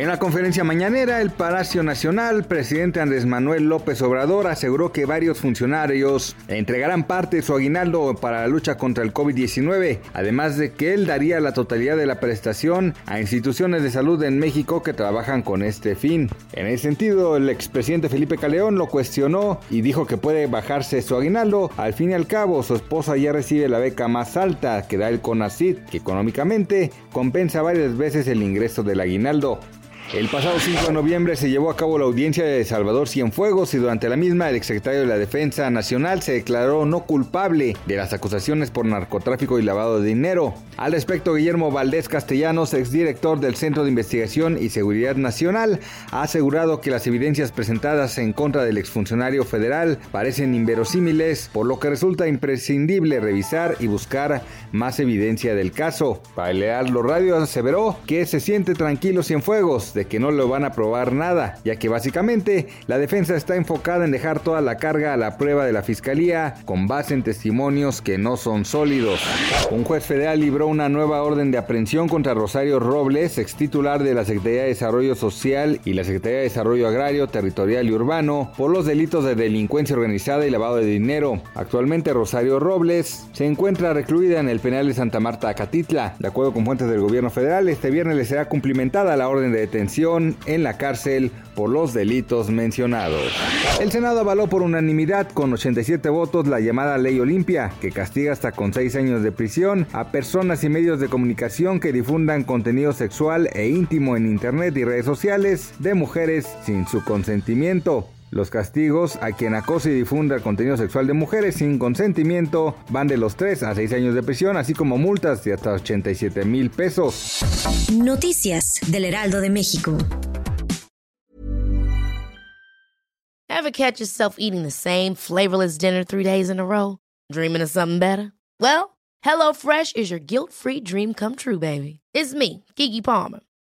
En la conferencia mañanera, el Palacio Nacional, presidente Andrés Manuel López Obrador aseguró que varios funcionarios entregarán parte de su aguinaldo para la lucha contra el COVID-19, además de que él daría la totalidad de la prestación a instituciones de salud en México que trabajan con este fin. En ese sentido, el expresidente Felipe Caleón lo cuestionó y dijo que puede bajarse su aguinaldo. Al fin y al cabo, su esposa ya recibe la beca más alta que da el CONACID, que económicamente compensa varias veces el ingreso del aguinaldo. El pasado 5 de noviembre se llevó a cabo la audiencia de Salvador Cienfuegos y durante la misma el exsecretario de la Defensa Nacional se declaró no culpable de las acusaciones por narcotráfico y lavado de dinero. Al respecto, Guillermo Valdés Castellanos, exdirector del Centro de Investigación y Seguridad Nacional, ha asegurado que las evidencias presentadas en contra del exfuncionario federal parecen inverosímiles, por lo que resulta imprescindible revisar y buscar más evidencia del caso. Para los Radio aseveró que se siente tranquilo Cienfuegos de que no lo van a probar nada, ya que básicamente la defensa está enfocada en dejar toda la carga a la prueba de la fiscalía con base en testimonios que no son sólidos. Un juez federal libró una nueva orden de aprehensión contra Rosario Robles, ex titular de la Secretaría de Desarrollo Social y la Secretaría de Desarrollo Agrario, Territorial y Urbano, por los delitos de delincuencia organizada y lavado de dinero. Actualmente Rosario Robles se encuentra recluida en el penal de Santa Marta, Acatitla. De acuerdo con fuentes del gobierno federal, este viernes le será cumplimentada la orden de detención en la cárcel por los delitos mencionados. El Senado avaló por unanimidad con 87 votos la llamada Ley Olimpia, que castiga hasta con 6 años de prisión a personas y medios de comunicación que difundan contenido sexual e íntimo en Internet y redes sociales de mujeres sin su consentimiento. Los castigos a quien acose y difunda el contenido sexual de mujeres sin consentimiento van de los 3 a 6 años de prisión, así como multas de hasta 87 mil pesos. Noticias del Heraldo de México. Ever catch yourself eating the same flavorless dinner three days in a row? Dreaming of something better? Well, HelloFresh is your guilt-free dream come true, baby. It's me, Kiki Palmer.